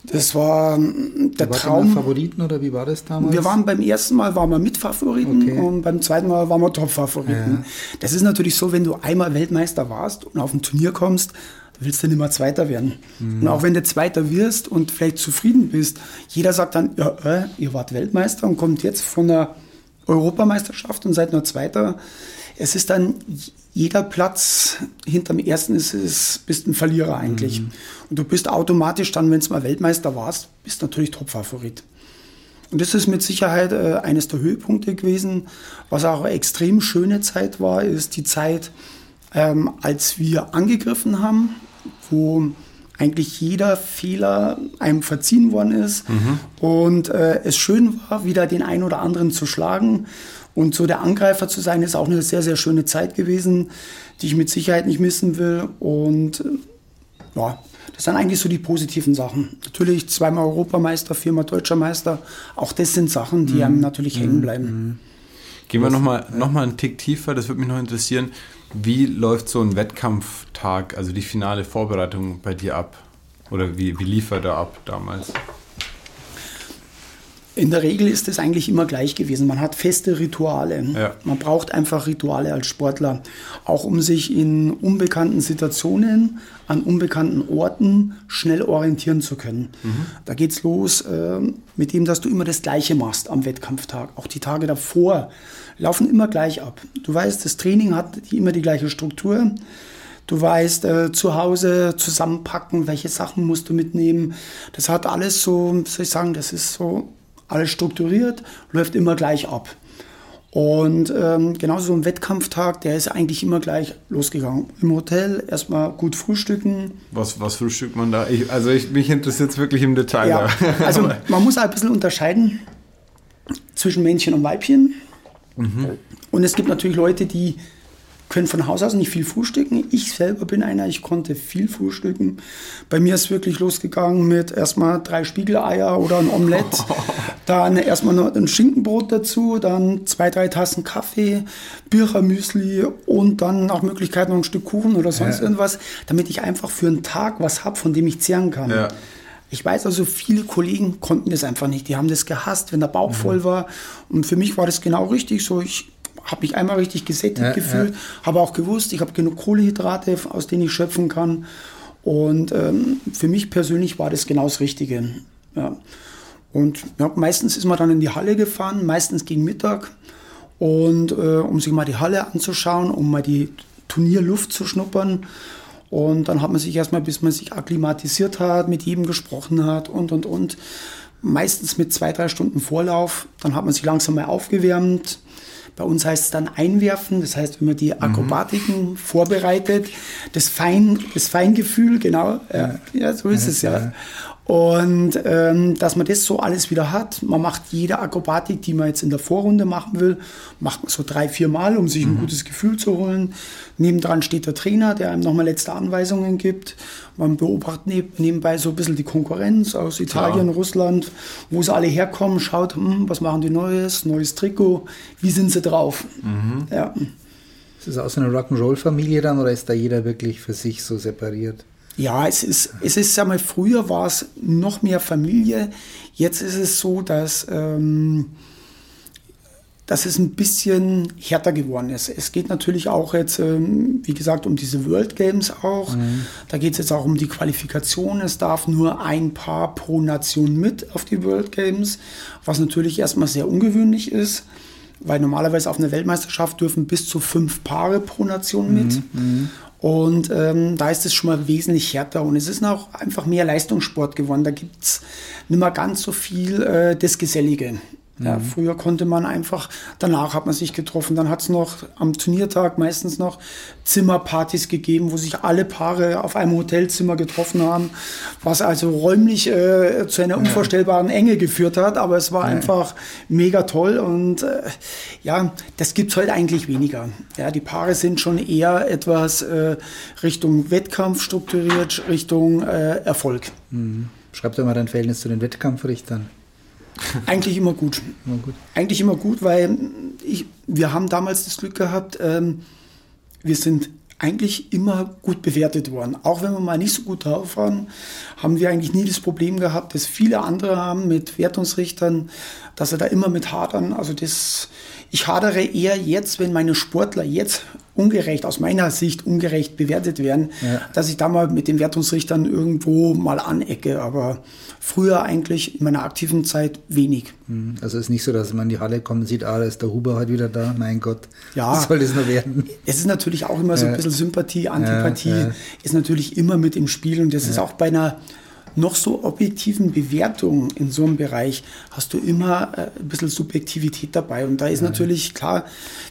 Das war ähm, der war Traum. Favoriten oder wie war das damals? Wir waren beim ersten Mal waren wir Mitfavoriten okay. und beim zweiten Mal waren wir Topfavoriten. Ja. Das ist natürlich so, wenn du einmal Weltmeister warst und auf ein Turnier kommst, willst du nicht mehr Zweiter werden. Mhm. Und auch wenn du Zweiter wirst und vielleicht zufrieden bist, jeder sagt dann, ja, äh, ihr wart Weltmeister und kommt jetzt von der Europameisterschaft und seid nur Zweiter. Es ist dann jeder Platz hinterm ersten ist, ist bist ein Verlierer eigentlich. Mhm. Und du bist automatisch dann, wenn du mal Weltmeister warst, bist natürlich Topfavorit. Und das ist mit Sicherheit äh, eines der Höhepunkte gewesen. Was auch eine extrem schöne Zeit war, ist die Zeit, ähm, als wir angegriffen haben, wo eigentlich jeder Fehler einem verziehen worden ist mhm. und äh, es schön war, wieder den einen oder anderen zu schlagen und so der Angreifer zu sein, ist auch eine sehr, sehr schöne Zeit gewesen, die ich mit Sicherheit nicht missen will. Und äh, ja, das sind eigentlich so die positiven Sachen. Natürlich zweimal Europameister, viermal Deutscher Meister. Auch das sind Sachen, die mhm. einem natürlich mhm. hängen bleiben. Mhm. Gehen wir nochmal noch mal einen Tick tiefer, das würde mich noch interessieren. Wie läuft so ein Wettkampftag, also die finale Vorbereitung bei dir ab? Oder wie, wie lief er da ab damals? In der Regel ist es eigentlich immer gleich gewesen. Man hat feste Rituale. Ja. Man braucht einfach Rituale als Sportler, auch um sich in unbekannten Situationen, an unbekannten Orten schnell orientieren zu können. Mhm. Da es los äh, mit dem, dass du immer das Gleiche machst am Wettkampftag. Auch die Tage davor laufen immer gleich ab. Du weißt, das Training hat immer die gleiche Struktur. Du weißt, äh, zu Hause zusammenpacken, welche Sachen musst du mitnehmen. Das hat alles so, soll ich sagen, das ist so alles strukturiert, läuft immer gleich ab. Und ähm, genauso so ein Wettkampftag, der ist eigentlich immer gleich losgegangen. Im Hotel erstmal gut frühstücken. Was, was frühstückt man da? Ich, also ich, mich interessiert es wirklich im Detail. Ja, also man muss ein bisschen unterscheiden zwischen Männchen und Weibchen. Mhm. Und es gibt natürlich Leute, die können von Haus aus nicht viel frühstücken. Ich selber bin einer, ich konnte viel frühstücken. Bei mir ist wirklich losgegangen mit erstmal drei Spiegeleier oder ein Omelett, dann erstmal noch ein Schinkenbrot dazu, dann zwei, drei Tassen Kaffee, Birchermüsli und dann nach Möglichkeit noch ein Stück Kuchen oder sonst ja. irgendwas, damit ich einfach für einen Tag was habe, von dem ich zehren kann. Ja. Ich weiß also, viele Kollegen konnten das einfach nicht. Die haben das gehasst, wenn der Bauch mhm. voll war. Und für mich war das genau richtig so. Ich habe mich einmal richtig gesättigt ja, gefühlt, ja. habe auch gewusst, ich habe genug Kohlehydrate, aus denen ich schöpfen kann. Und ähm, für mich persönlich war das genau das Richtige. Ja. Und ja, meistens ist man dann in die Halle gefahren, meistens gegen Mittag. Und äh, um sich mal die Halle anzuschauen, um mal die Turnierluft zu schnuppern. Und dann hat man sich erstmal, bis man sich akklimatisiert hat, mit jedem gesprochen hat und und und. Meistens mit zwei, drei Stunden Vorlauf. Dann hat man sich langsam mal aufgewärmt bei uns heißt es dann einwerfen, das heißt, wenn man die mhm. Akrobatiken mhm. vorbereitet, das, Fein, das Feingefühl, genau, ja, ja so ist ja, es ja. Und ähm, dass man das so alles wieder hat, man macht jede Akrobatik, die man jetzt in der Vorrunde machen will, macht man so drei, vier Mal, um sich ein mhm. gutes Gefühl zu holen. Nebendran steht der Trainer, der einem nochmal letzte Anweisungen gibt. Man beobachtet nebenbei so ein bisschen die Konkurrenz aus Italien, Klar. Russland, wo sie alle herkommen, schaut, hm, was machen die Neues, neues Trikot, wie sind sie drauf. Mhm. Ja. Ist das auch so eine Rock'n'Roll-Familie dann oder ist da jeder wirklich für sich so separiert? Ja, es ist, es ist, sag mal, früher war es noch mehr Familie. Jetzt ist es so, dass, ähm, dass es ein bisschen härter geworden ist. Es geht natürlich auch jetzt, ähm, wie gesagt, um diese World Games auch. Mhm. Da geht es jetzt auch um die Qualifikation. Es darf nur ein Paar pro Nation mit auf die World Games, was natürlich erstmal sehr ungewöhnlich ist weil normalerweise auf einer Weltmeisterschaft dürfen bis zu fünf Paare pro Nation mit. Mhm, mhm. Und ähm, da ist es schon mal wesentlich härter und es ist auch einfach mehr Leistungssport geworden. Da gibt es nicht mehr ganz so viel äh, das Gesellige. Ja, mhm. früher konnte man einfach, danach hat man sich getroffen, dann hat es noch am Turniertag meistens noch Zimmerpartys gegeben, wo sich alle Paare auf einem Hotelzimmer getroffen haben, was also räumlich äh, zu einer unvorstellbaren Enge geführt hat, aber es war ja. einfach mega toll und äh, ja, das gibt es heute eigentlich weniger. Ja, die Paare sind schon eher etwas äh, Richtung Wettkampf strukturiert, Richtung äh, Erfolg. Mhm. Schreib doch mal dein Verhältnis zu den Wettkampfrichtern. Eigentlich immer gut. immer gut. Eigentlich immer gut, weil ich, wir haben damals das Glück gehabt, ähm, wir sind eigentlich immer gut bewertet worden. Auch wenn wir mal nicht so gut drauf waren, haben wir eigentlich nie das Problem gehabt, das viele andere haben mit Wertungsrichtern, dass sie da immer mit hadern. Also das, ich hadere eher jetzt, wenn meine Sportler jetzt ungerecht, aus meiner Sicht ungerecht bewertet werden, ja. dass ich da mal mit den Wertungsrichtern irgendwo mal anecke. Aber früher eigentlich in meiner aktiven Zeit wenig. Mhm. Also es ist nicht so, dass man in die Halle kommt und sieht, ah, da ist der Huber halt wieder da. Mein Gott, ja, was soll das nur werden? Es ist natürlich auch immer so ein bisschen Sympathie, Antipathie ja, ist natürlich immer mit im Spiel und das ist auch bei einer noch so objektiven Bewertungen in so einem Bereich hast du immer äh, ein bisschen Subjektivität dabei. Und da ist ja. natürlich klar,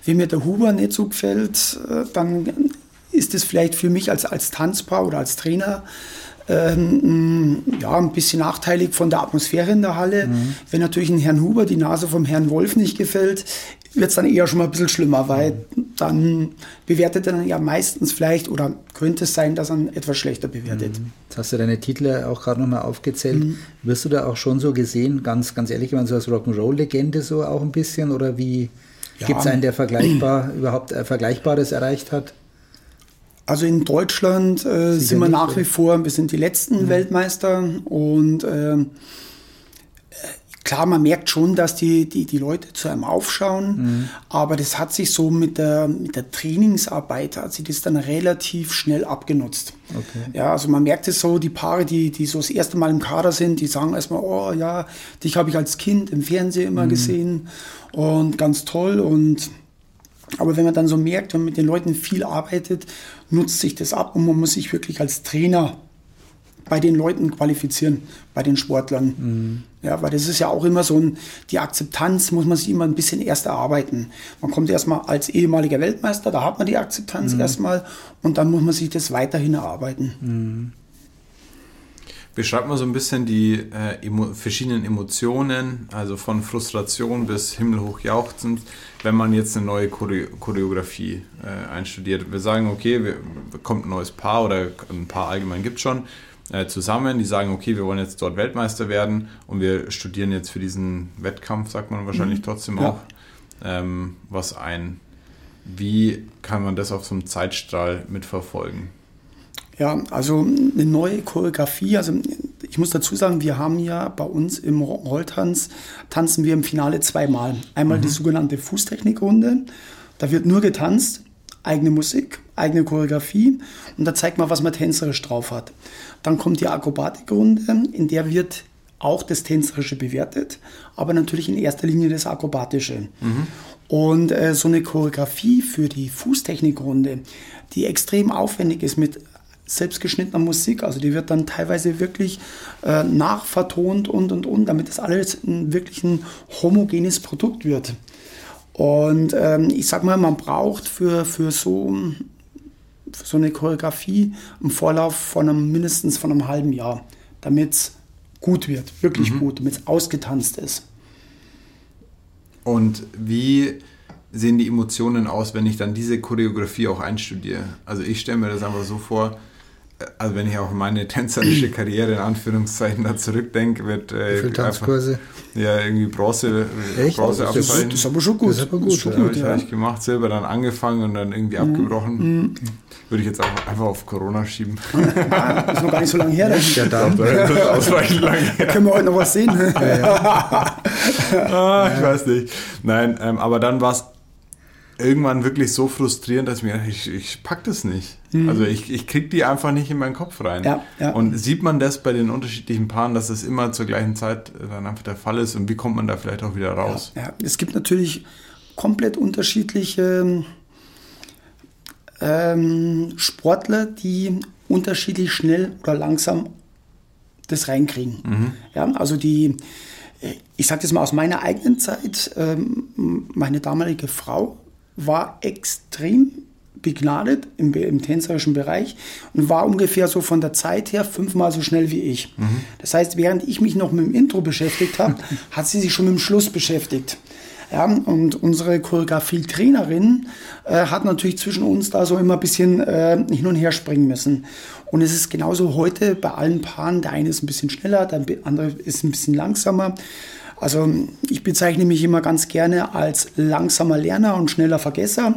wenn mir der Huber nicht so gefällt, äh, dann ist es vielleicht für mich als, als Tanzpaar oder als Trainer ähm, ja, ein bisschen nachteilig von der Atmosphäre in der Halle. Mhm. Wenn natürlich ein Herrn Huber die Nase vom Herrn Wolf nicht gefällt, wird es dann eher schon mal ein bisschen schlimmer, weil dann bewertet er dann ja meistens vielleicht oder könnte es sein, dass er etwas schlechter bewertet. Mhm. Jetzt hast du deine Titel auch gerade nochmal aufgezählt. Mhm. Wirst du da auch schon so gesehen, ganz, ganz ehrlich, wenn so als Rock'n'Roll-Legende so auch ein bisschen oder wie ja. gibt es einen, der vergleichbar überhaupt äh, Vergleichbares erreicht hat? Also in Deutschland äh, sind wir nach wie vor, wir sind die letzten mhm. Weltmeister und äh, klar, man merkt schon, dass die, die, die Leute zu einem aufschauen, mhm. aber das hat sich so mit der, mit der Trainingsarbeit, hat sich das dann relativ schnell abgenutzt. Okay. Ja, also man merkt es so, die Paare, die, die so das erste Mal im Kader sind, die sagen erstmal, oh ja, dich habe ich als Kind im Fernsehen immer mhm. gesehen und ganz toll und aber wenn man dann so merkt, wenn man mit den Leuten viel arbeitet, nutzt sich das ab und man muss sich wirklich als Trainer bei den Leuten qualifizieren, bei den Sportlern. Mhm. Ja, weil das ist ja auch immer so ein, die Akzeptanz muss man sich immer ein bisschen erst erarbeiten. Man kommt erstmal als ehemaliger Weltmeister, da hat man die Akzeptanz mhm. erstmal und dann muss man sich das weiterhin erarbeiten. Mhm. Beschreibt mal so ein bisschen die äh, emo verschiedenen Emotionen, also von Frustration bis himmelhoch jauchzend, wenn man jetzt eine neue Chore Choreografie äh, einstudiert. Wir sagen, okay, wir, kommt ein neues Paar oder ein Paar allgemein gibt es schon äh, zusammen, die sagen, okay, wir wollen jetzt dort Weltmeister werden und wir studieren jetzt für diesen Wettkampf, sagt man wahrscheinlich mhm. trotzdem ja. auch, ähm, was ein. Wie kann man das auf so einem Zeitstrahl mitverfolgen? Ja, also eine neue Choreografie, also ich muss dazu sagen, wir haben ja bei uns im Rolltanz, tanzen wir im Finale zweimal. Einmal mhm. die sogenannte Fußtechnikrunde, da wird nur getanzt, eigene Musik, eigene Choreografie und da zeigt man, was man tänzerisch drauf hat. Dann kommt die Akrobatikrunde, in der wird auch das Tänzerische bewertet, aber natürlich in erster Linie das Akrobatische. Mhm. Und äh, so eine Choreografie für die Fußtechnikrunde, die extrem aufwendig ist mit selbstgeschnittener Musik, also die wird dann teilweise wirklich äh, nachvertont und und und, damit das alles ein, wirklich ein homogenes Produkt wird. Und ähm, ich sag mal, man braucht für, für so so eine Choreografie im Vorlauf von einem, mindestens von einem halben Jahr, damit es gut wird, wirklich gut, damit es ausgetanzt ist. Und wie sehen die Emotionen aus, wenn ich dann diese Choreografie auch einstudiere? Also ich stelle mir das einfach so vor, also wenn ich auch meine tänzerische Karriere in Anführungszeichen da zurückdenke, wird Wie viele äh, Tanzkurse? ja irgendwie Bronze, Echt? Bronze Das ist-. Das ist aber schon gut. Das ist aber gut, schon ja. Habe ich, ja. hab ich gemacht, Silber dann angefangen und dann irgendwie abgebrochen. Würde ich jetzt auch einfach auf Corona schieben. Das ist noch gar nicht so lange her. Da Ja, dann. Das ist ausreichend lang her. können wir heute noch was sehen. Ah, ich weiß nicht. Nein, ähm, aber dann war es irgendwann wirklich so frustrierend, dass ich mir dachte, ich, ich pack das nicht. Also ich, ich krieg die einfach nicht in meinen Kopf rein. Mhm. Ja, ja. Und sieht man das bei den unterschiedlichen Paaren, dass das immer zur gleichen Zeit dann einfach der Fall ist und wie kommt man da vielleicht auch wieder raus? Ja, es gibt natürlich komplett unterschiedliche ähm, Sportler, die unterschiedlich schnell oder langsam das reinkriegen. Ja, also die, ich sage das mal aus meiner eigenen Zeit, ähm, meine damalige Frau war extrem begnadet im, im tänzerischen Bereich und war ungefähr so von der Zeit her fünfmal so schnell wie ich. Das heißt, während ich mich noch mit dem Intro beschäftigt habe, hat sie sich schon mit dem Schluss beschäftigt. Ja, und unsere Choreografie-Trainerin äh, hat natürlich zwischen uns da so immer ein bisschen äh, hin und her springen müssen. Und es ist genauso heute bei allen Paaren. Der eine ist ein bisschen schneller, der andere ist ein bisschen langsamer. Also ich bezeichne mich immer ganz gerne als langsamer Lerner und schneller Vergesser.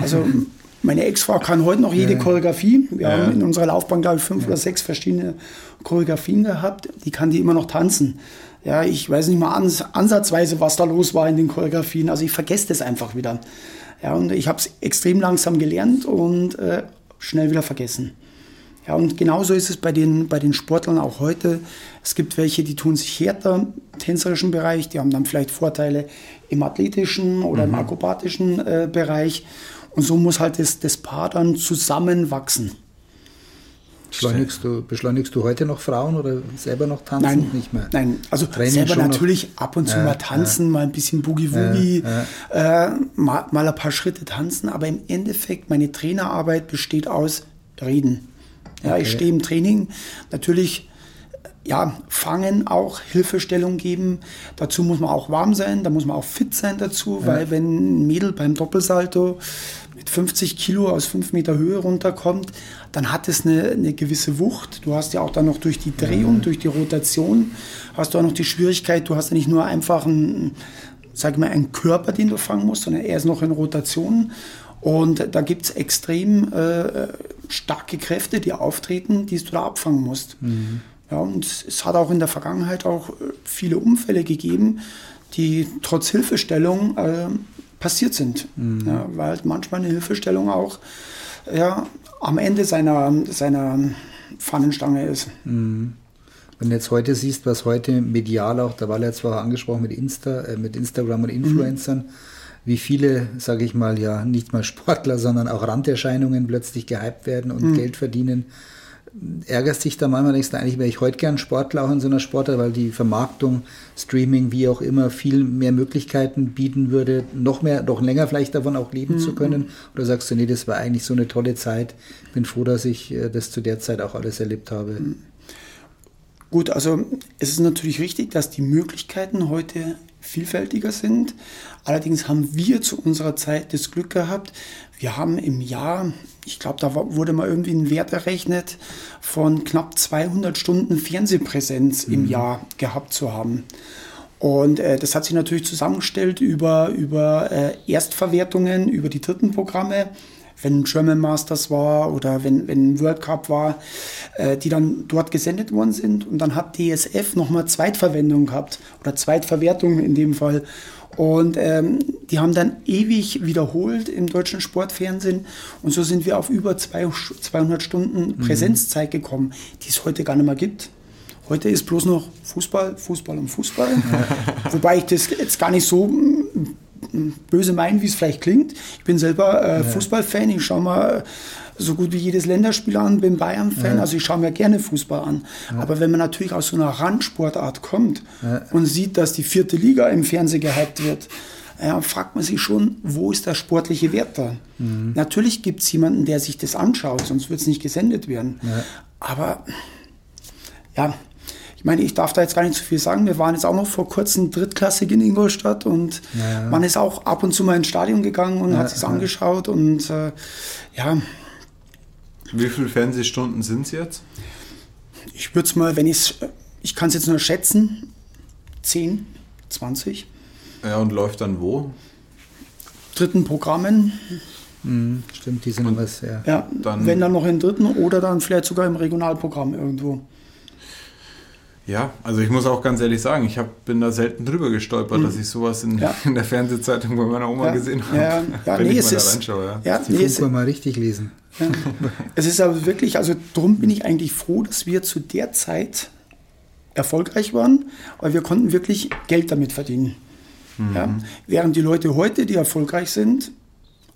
Also meine Ex-Frau kann heute noch jede Choreografie. Wir Ja. haben in unserer Laufbahn, glaube ich, fünf oder sechs verschiedene Choreografien gehabt. Die kann die immer noch tanzen. Ja, ich weiß nicht mal ans, ansatzweise, was da los war in den Choreografien. Also ich vergesse das einfach wieder. Ja, und ich habe es extrem langsam gelernt und äh, schnell wieder vergessen. Ja, und genauso ist es bei den, bei den Sportlern auch heute. Es gibt welche, die tun sich härter im tänzerischen Bereich, die haben dann vielleicht Vorteile im athletischen oder im akrobatischen äh, Bereich. Und so muss halt das, das Paar dann zusammenwachsen. Beschleunigst du, beschleunigst du heute noch Frauen oder selber noch tanzen? Nein, Nicht mehr. nein. Also Training selber schon noch? natürlich ab und zu Ja, mal tanzen, mal ein bisschen Boogie-Woogie, Äh, mal, mal ein paar Schritte tanzen. Aber im Endeffekt, meine Trainerarbeit besteht aus Reden. Ja, ich Okay. stehe im Training. Natürlich, äh, ja, fangen auch, Hilfestellung geben. Dazu muss man auch warm sein, da muss man auch fit sein dazu, weil wenn ein Mädel beim Doppelsalto mit 50 Kilo aus 5 Meter Höhe runterkommt, dann hat es eine, eine gewisse Wucht. Du hast ja auch dann noch durch die Drehung, durch die Rotation, hast du auch noch die Schwierigkeit, du hast ja nicht nur einfach einen, sag ich mal, einen Körper, den du fangen musst, sondern er ist noch in Rotation. Und da gibt es extrem äh, starke Kräfte, die auftreten, die du da abfangen musst. Ja, und es hat auch in der Vergangenheit auch äh, viele Unfälle gegeben, die trotz Hilfestellung äh, passiert sind. Ja, weil halt manchmal eine Hilfestellung auch ja, am Ende seiner, seiner Pfannenstange ist. Wenn du jetzt heute siehst, was heute medial auch, da war jetzt vorher angesprochen mit Insta, äh, mit Instagram und Influencern, wie viele, sage ich mal, ja, nicht mal Sportler, sondern auch Randerscheinungen plötzlich gehypt werden und Geld verdienen. Ärgerst dich da manchmal, denkst du, eigentlich wäre ich heute gern Sportler auch in so einer Sportart, weil die Vermarktung, Streaming, wie auch immer, viel mehr Möglichkeiten bieten würde, noch mehr, noch länger vielleicht davon auch leben zu können? Oder sagst du, nee, das war eigentlich so eine tolle Zeit, bin froh, dass ich äh, das zu der Zeit auch alles erlebt habe? Gut, also es ist natürlich richtig, dass die Möglichkeiten heute vielfältiger sind. Allerdings haben wir zu unserer Zeit das Glück gehabt, wir haben im Jahr, ich glaube, da wurde mal irgendwie ein Wert errechnet, von knapp 200 Stunden Fernsehpräsenz im Jahr gehabt zu haben. Und äh, das hat sich natürlich zusammengestellt über, über äh, Erstverwertungen, über die dritten Programme, wenn German Masters war oder wenn, wenn World Cup war, äh, die dann dort gesendet worden sind. Und dann hat DSF nochmal Zweitverwendung gehabt oder Zweitverwertung in dem Fall. Und ähm, die haben dann ewig wiederholt im deutschen Sportfernsehen. Und so sind wir auf über zwei, 200 Stunden Präsenzzeit gekommen, die es heute gar nicht mehr gibt. Heute ist bloß noch Fußball, Fußball und Fußball. Wobei ich das jetzt gar nicht so böse meine, wie es vielleicht klingt. Ich bin selber äh, Fußballfan. Ich schaue mal so gut wie jedes Länderspiel an, bin Bayern-Fan. Also ich schaue mir gerne Fußball an. Aber wenn man natürlich aus so einer Randsportart kommt und sieht, dass die vierte Liga im Fernsehen gehypt wird, ja, fragt man sich schon, wo ist der sportliche Wert da? Natürlich gibt es jemanden, der sich das anschaut, sonst wird es nicht gesendet werden. Aber ja, ich meine, ich darf da jetzt gar nicht so viel sagen. Wir waren jetzt auch noch vor kurzem drittklassig in Ingolstadt und ja. man ist auch ab und zu mal ins Stadion gegangen und ja, hat sich ja. angeschaut und äh, ja. Wie viele Fernsehstunden sind es jetzt? Ich würde es mal, wenn ich ich kann es jetzt nur schätzen, 10, 20. Ja, und läuft dann wo? Dritten Programmen. Mhm, stimmt, die sind und was, ja. ja dann, wenn dann noch in dritten oder dann vielleicht sogar im Regionalprogramm irgendwo. Ja, also ich muss auch ganz ehrlich sagen, ich hab, bin da selten drüber gestolpert, mhm. dass ich sowas in, ja. in, der Fernsehzeitung bei meiner Oma ja. gesehen habe. Ja, ja wenn nee, ich es mal ist, reinschaue. Ja. Ja, die nee, es, mal richtig lesen. Ja. es ist aber wirklich, also darum bin ich eigentlich froh, dass wir zu der Zeit erfolgreich waren, weil wir konnten wirklich Geld damit verdienen. Mhm. Ja? Während die Leute heute, die erfolgreich sind,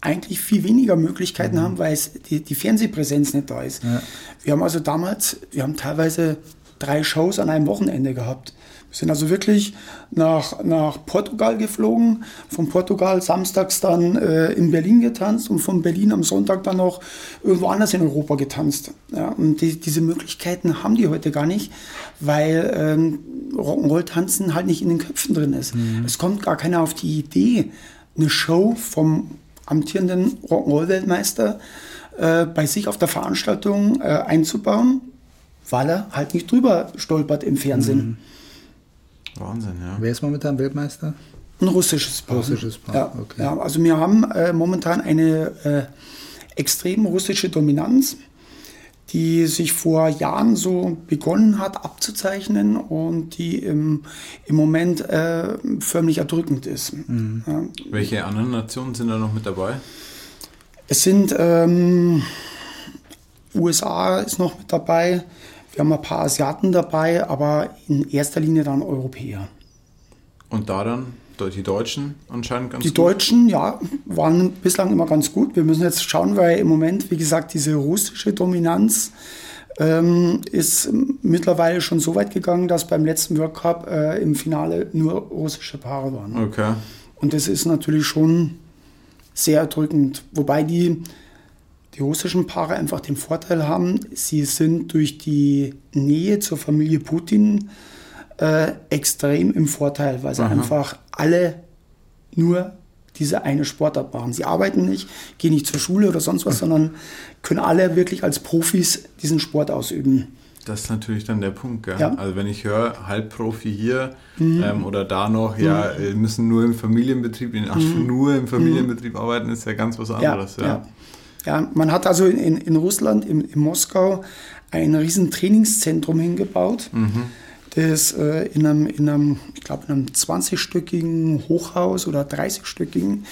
eigentlich viel weniger Möglichkeiten mhm. haben, weil es die, die, Fernsehpräsenz nicht da ist. Ja. Wir haben also damals, wir haben teilweise drei Shows an einem Wochenende gehabt. Wir sind also wirklich nach, nach Portugal geflogen, von Portugal samstags dann äh, in Berlin getanzt und von Berlin am Sonntag dann noch irgendwo anders in Europa getanzt. Ja, und die, diese Möglichkeiten haben die heute gar nicht, weil ähm, Rock'n'Roll-Tanzen halt nicht in den Köpfen drin ist. Mhm. Es kommt gar keiner auf die Idee, eine Show vom amtierenden Rock'n'Roll-Weltmeister äh, bei sich auf der Veranstaltung äh, einzubauen, weil er halt nicht drüber stolpert im Fernsehen. Mhm. Wahnsinn, ja. Wer ist momentan Weltmeister? Ein russisches Paar. Russisches Paar, ja, okay. Ja, also wir haben äh, momentan eine äh, extrem russische Dominanz, die sich vor Jahren so begonnen hat abzuzeichnen und die im, im Moment äh, förmlich erdrückend ist. Mhm. Ja. Welche anderen Nationen sind da noch mit dabei? Es sind ähm, USA ist noch mit dabei, wir haben ein paar Asiaten dabei, aber in erster Linie dann Europäer. Und da dann die Deutschen anscheinend ganz die gut? Die Deutschen, ja, waren bislang immer ganz gut. Wir müssen jetzt schauen, weil im Moment, wie gesagt, diese russische Dominanz ähm, ist mittlerweile schon so weit gegangen, dass beim letzten World Cup äh, im Finale nur russische Paare waren. Okay. Und das ist natürlich schon sehr erdrückend. Wobei die die russischen Paare einfach den Vorteil haben, sie sind durch die Nähe zur Familie Putin äh, extrem im Vorteil, weil sie Aha. einfach alle nur diese eine Sportart machen. Sie arbeiten nicht, gehen nicht zur Schule oder sonst was, sondern können alle wirklich als Profis diesen Sport ausüben. Das ist natürlich dann der Punkt. Gell? Ja. Also wenn ich höre, Halbprofi hier mhm. ähm, oder da noch, mhm. ja, müssen nur im Familienbetrieb, in mhm. nur im Familienbetrieb arbeiten, ist ja ganz was anderes. Ja, ja. Ja, man hat also in, in Russland, in, in Moskau, ein riesen Trainingszentrum hingebaut. Mhm. Das äh, in einem, in einem ich glaube, in einem 20-stöckigen Hochhaus oder 30-stöckigen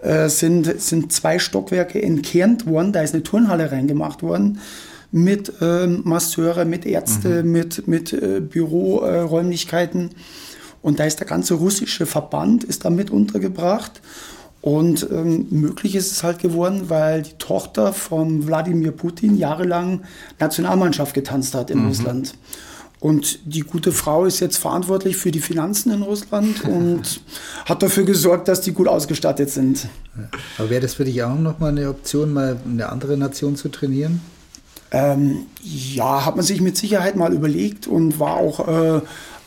äh, sind, sind zwei Stockwerke entkernt worden. Da ist eine Turnhalle reingemacht worden mit äh, Masseure, mit Ärzte, mhm. mit, mit äh, Büroräumlichkeiten. Und da ist der ganze russische Verband ist da mit untergebracht. Und ähm, möglich ist es halt geworden, weil die Tochter von Wladimir Putin jahrelang Nationalmannschaft getanzt hat in mhm. Russland. Und die gute Frau ist jetzt verantwortlich für die Finanzen in Russland und hat dafür gesorgt, dass die gut ausgestattet sind. Aber wäre das für dich auch nochmal eine Option, mal eine andere Nation zu trainieren? Ähm, ja, hat man sich mit Sicherheit mal überlegt und war auch äh,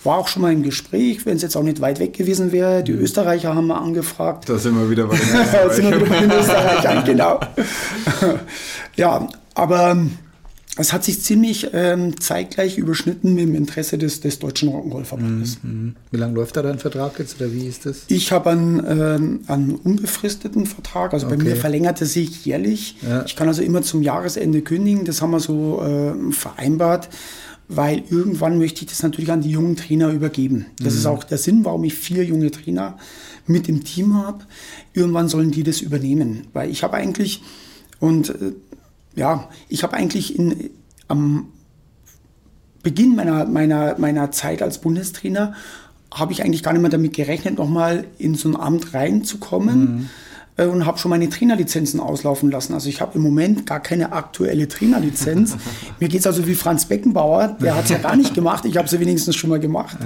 war auch schon mal im Gespräch, wenn es jetzt auch nicht weit weg gewesen wäre. Die mhm. Österreicher haben wir angefragt. Da sind wir wieder bei den Österreichern. sind wir wieder bei den Österreichern, genau. ja, aber ähm, es hat sich ziemlich ähm, zeitgleich überschnitten mit dem Interesse des, des Deutschen Rock'n'Roll-Verbandes. Mhm. Wie lange läuft da dein Vertrag jetzt oder wie ist das? Ich habe einen, ähm, einen unbefristeten Vertrag, also okay. bei mir verlängert er sich jährlich. Ja. Ich kann also immer zum Jahresende kündigen, das haben wir so äh, vereinbart weil irgendwann möchte ich das natürlich an die jungen Trainer übergeben. Das mhm. ist auch der Sinn, warum ich vier junge Trainer mit im Team habe. Irgendwann sollen die das übernehmen, weil ich habe eigentlich und äh, ja, ich habe eigentlich in, am Beginn meiner, meiner, meiner Zeit als Bundestrainer habe ich eigentlich gar nicht mehr damit gerechnet, nochmal in so ein Amt reinzukommen. Mhm und habe schon meine Trainerlizenzen auslaufen lassen. Also ich habe im Moment gar keine aktuelle Trainerlizenz. Mir geht es also wie Franz Beckenbauer, der hat es ja gar nicht gemacht, ich habe sie wenigstens schon mal gemacht.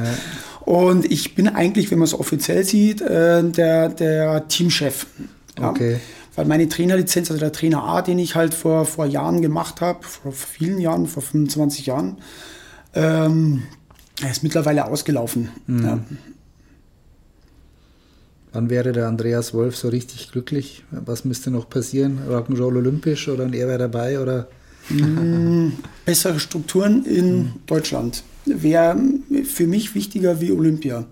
Und ich bin eigentlich, wenn man es offiziell sieht, äh, der, der Teamchef. Ja. Okay. Weil meine Trainerlizenz, also der Trainer A, den ich halt vor, vor Jahren gemacht habe, vor vielen Jahren, vor 25 Jahren, ähm, Er ist mittlerweile ausgelaufen. Mhm. Ja. Wann wäre der Andreas Wolf so richtig glücklich? Was müsste noch passieren? Rock'n'Roll olympisch oder er wäre dabei? Oder? Bessere Strukturen in Deutschland wäre für mich wichtiger wie Olympia.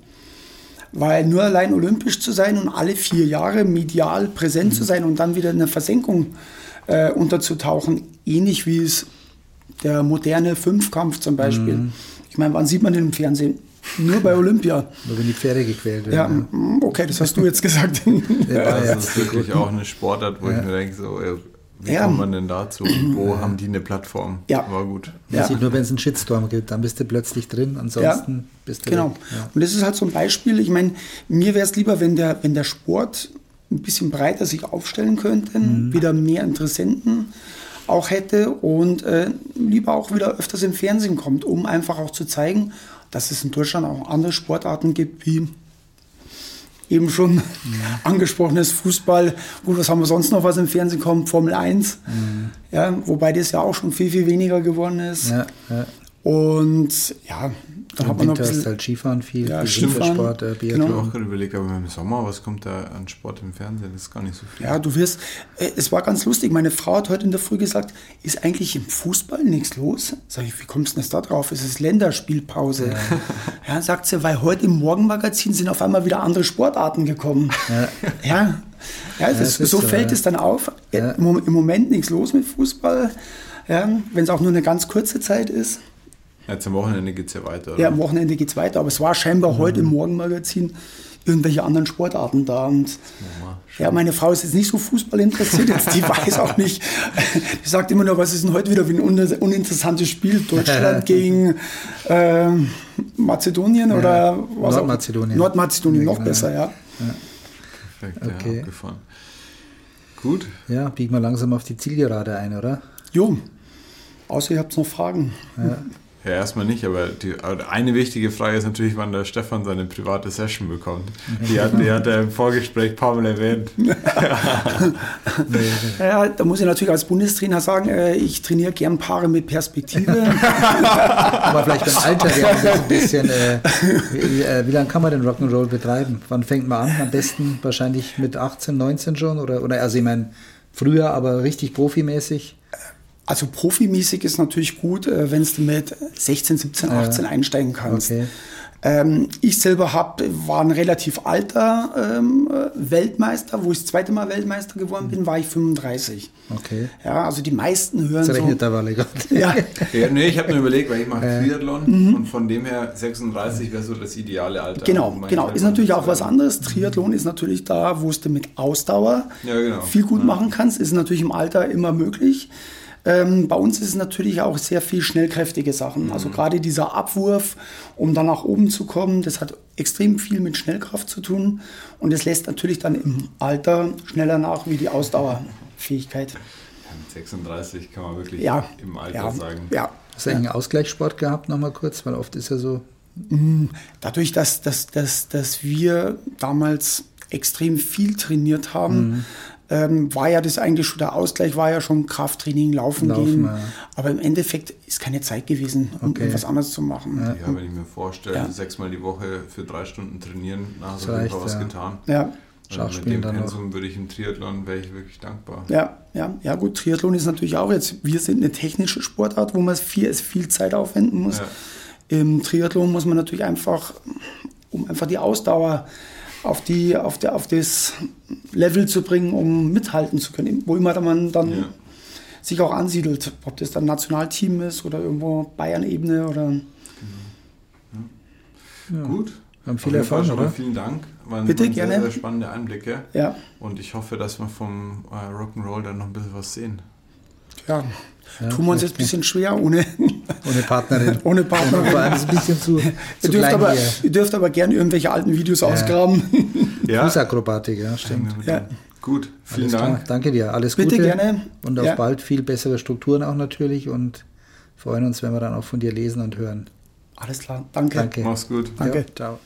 Weil nur allein olympisch zu sein und alle vier Jahre medial präsent zu sein und dann wieder in der Versenkung äh, unterzutauchen, ähnlich wie es der moderne Fünfkampf zum Beispiel. Ich meine, wann sieht man den im Fernsehen? Nur bei Olympia. Nur wenn die Pferde gequält Ja, werden. mm, okay, das hast du jetzt gesagt. Ja, das ist wirklich auch eine Sportart, wo ich mir denke, so, wie Ja. kommt man denn dazu? Wo haben die eine Plattform? Ja. War gut. Man Ja. sieht nur, wenn es einen Shitstorm gibt, dann bist du plötzlich drin, ansonsten bist du Genau. weg. Ja. Und das ist halt so ein Beispiel. Ich meine, mir wäre es lieber, wenn der, wenn der Sport ein bisschen breiter sich aufstellen könnte, wieder mehr Interessenten auch hätte und äh, lieber auch wieder öfters im Fernsehen kommt, um einfach auch zu zeigen, dass es in Deutschland auch andere Sportarten gibt, wie eben schon angesprochenes Fußball. Gut, was haben wir sonst noch, was im Fernsehen kommt? Formel 1. Ja, wobei das ja auch schon viel, viel weniger geworden ist. Ja, ja. Und ja, dann hat Im man noch ein Winter ist bisschen. halt Skifahren viel, Ja, viel Skifahren, Wintersport, äh, Ich habe Biathlon. Genau. auch gerade überlegt, aber im Sommer, was kommt da an Sport im Fernsehen? Das ist gar nicht so viel. Ja, du wirst, äh, es war ganz lustig. Meine Frau hat heute in der Früh gesagt, ist eigentlich im Fußball nichts los? Sag ich, wie kommst du denn jetzt da drauf? Es ist Länderspielpause. Ja. sagt sie, weil heute im Morgenmagazin sind auf einmal wieder andere Sportarten gekommen. Ja. Ja, das, es ist so so, fällt ja. es dann auf. Ja. Im Mom- Im Moment nichts los mit Fußball. Ja, Wenn es auch nur eine ganz kurze Zeit ist. Jetzt am Wochenende geht es ja weiter. Oder? Ja, am Wochenende geht es weiter. Aber es war scheinbar heute im Morgenmagazin irgendwelche anderen Sportarten da. Und ja, meine Frau ist jetzt nicht so Fußball interessiert, jetzt, die weiß auch nicht. Die sagt immer nur, was ist denn heute wieder für ein un- uninteressantes Spiel? Deutschland gegen ähm, Mazedonien oder was auch- Nordmazedonien. Nordmazedonien, Ja, noch genau. besser, ja. Perfekt, Okay. ja, abgefahren. Gut. Ja, biegen wir langsam auf die Zielgerade ein, oder? Jo, außer ihr habt noch Fragen. Ja, erstmal nicht, aber die, eine wichtige Frage ist natürlich, wann der Stefan seine private Session bekommt. Die hat, die hat er im Vorgespräch ein paar Mal erwähnt. Ja, da muss ich natürlich als Bundestrainer sagen, äh, ich trainiere gern Paare mit Perspektive. Aber vielleicht beim Alter wäre das ein bisschen. Äh, wie, äh, wie lange kann man denn Rock'n'Roll betreiben? Wann fängt man an? Am besten wahrscheinlich mit 18, 19 schon? Oder, oder also ich meine, früher, aber richtig profimäßig. Also profimäßig ist natürlich gut, äh, wenn du mit 16, 17, 18 einsteigen kannst. Okay. Ähm, ich selber hab, war ein relativ alter ähm, äh, Weltmeister. Wo ich das zweite Mal Weltmeister geworden bin, war ich 35. Okay. Ja, also die meisten hören Das so. rechnet Walle Gott. Ja, Ja, nee, ich habe nur überlegt, weil ich mache Triathlon und von dem her 36 wäre so das ideale Alter. Mhm. genau, genau. Ist natürlich auch was anderes. Triathlon ist natürlich da, wo du mit Ausdauer Ja, genau. viel gut Ja. machen kannst. Ist natürlich im Alter immer möglich. Ähm, bei uns ist es natürlich auch sehr viel schnellkräftige Sachen. Also Mhm. gerade dieser Abwurf, um dann nach oben zu kommen, das hat extrem viel mit Schnellkraft zu tun. Und es lässt natürlich dann im Alter schneller nach wie die Ausdauerfähigkeit. Mit 36 kann man wirklich Ja, im Alter ja, sagen. ja. Hast du eigentlich einen Ausgleichssport gehabt, nochmal kurz? Weil oft ist ja so. Dadurch, dass, dass, dass, dass wir damals extrem viel trainiert haben, Mhm. Ähm, war ja das eigentlich schon der Ausgleich, war ja schon Krafttraining, Laufen, Laufen, gehen. ja. Aber im Endeffekt ist keine Zeit gewesen, um Okay. irgendwas anderes zu machen. Ja, wenn ich mir vorstelle, Ja. sechsmal die Woche für drei Stunden trainieren, auf jeden Fall reicht, was ja. getan. Ja, Also mit dem. Pensum würde ich im Triathlon, wäre ich wirklich dankbar. ja, ja, ja, gut. Triathlon ist natürlich auch jetzt, wir sind eine technische Sportart, wo man viel, viel Zeit aufwenden muss. Ja. Im Triathlon muss man natürlich einfach, um einfach die Ausdauer auf, die, auf, der, auf das Level zu bringen, um mithalten zu können, wo immer man dann Ja. sich auch ansiedelt. Ob das dann Nationalteam ist oder irgendwo Bayern-Ebene oder. Gut. Haben viel Auf jeden Fall Erfahrung, schon mal oder? Vielen Dank. Waren, Bitte, waren gerne. Sehr, sehr spannende Einblicke. Ja, Und ich hoffe, dass wir vom äh, Rock'n'Roll dann noch ein bisschen was sehen. ja. Tun wir uns jetzt ein bisschen schwer ohne, Ohne Partnerin. ohne Partner. Und vor allem ist ein bisschen zu, Ihr zu dürft, klein aber, hier. ihr dürft aber gerne irgendwelche alten Videos ausgraben. Ja, Fußakrobatik, ja, stimmt. Ja. gut. Vielen Alles klar. Dank. Danke dir. Alles Bitte Gute. gerne. Und auf Ja. bald viel bessere Strukturen auch natürlich und freuen uns, wenn wir dann auch von dir lesen und hören. Alles klar, danke. Danke. Mach's gut. Danke. Ja, ciao.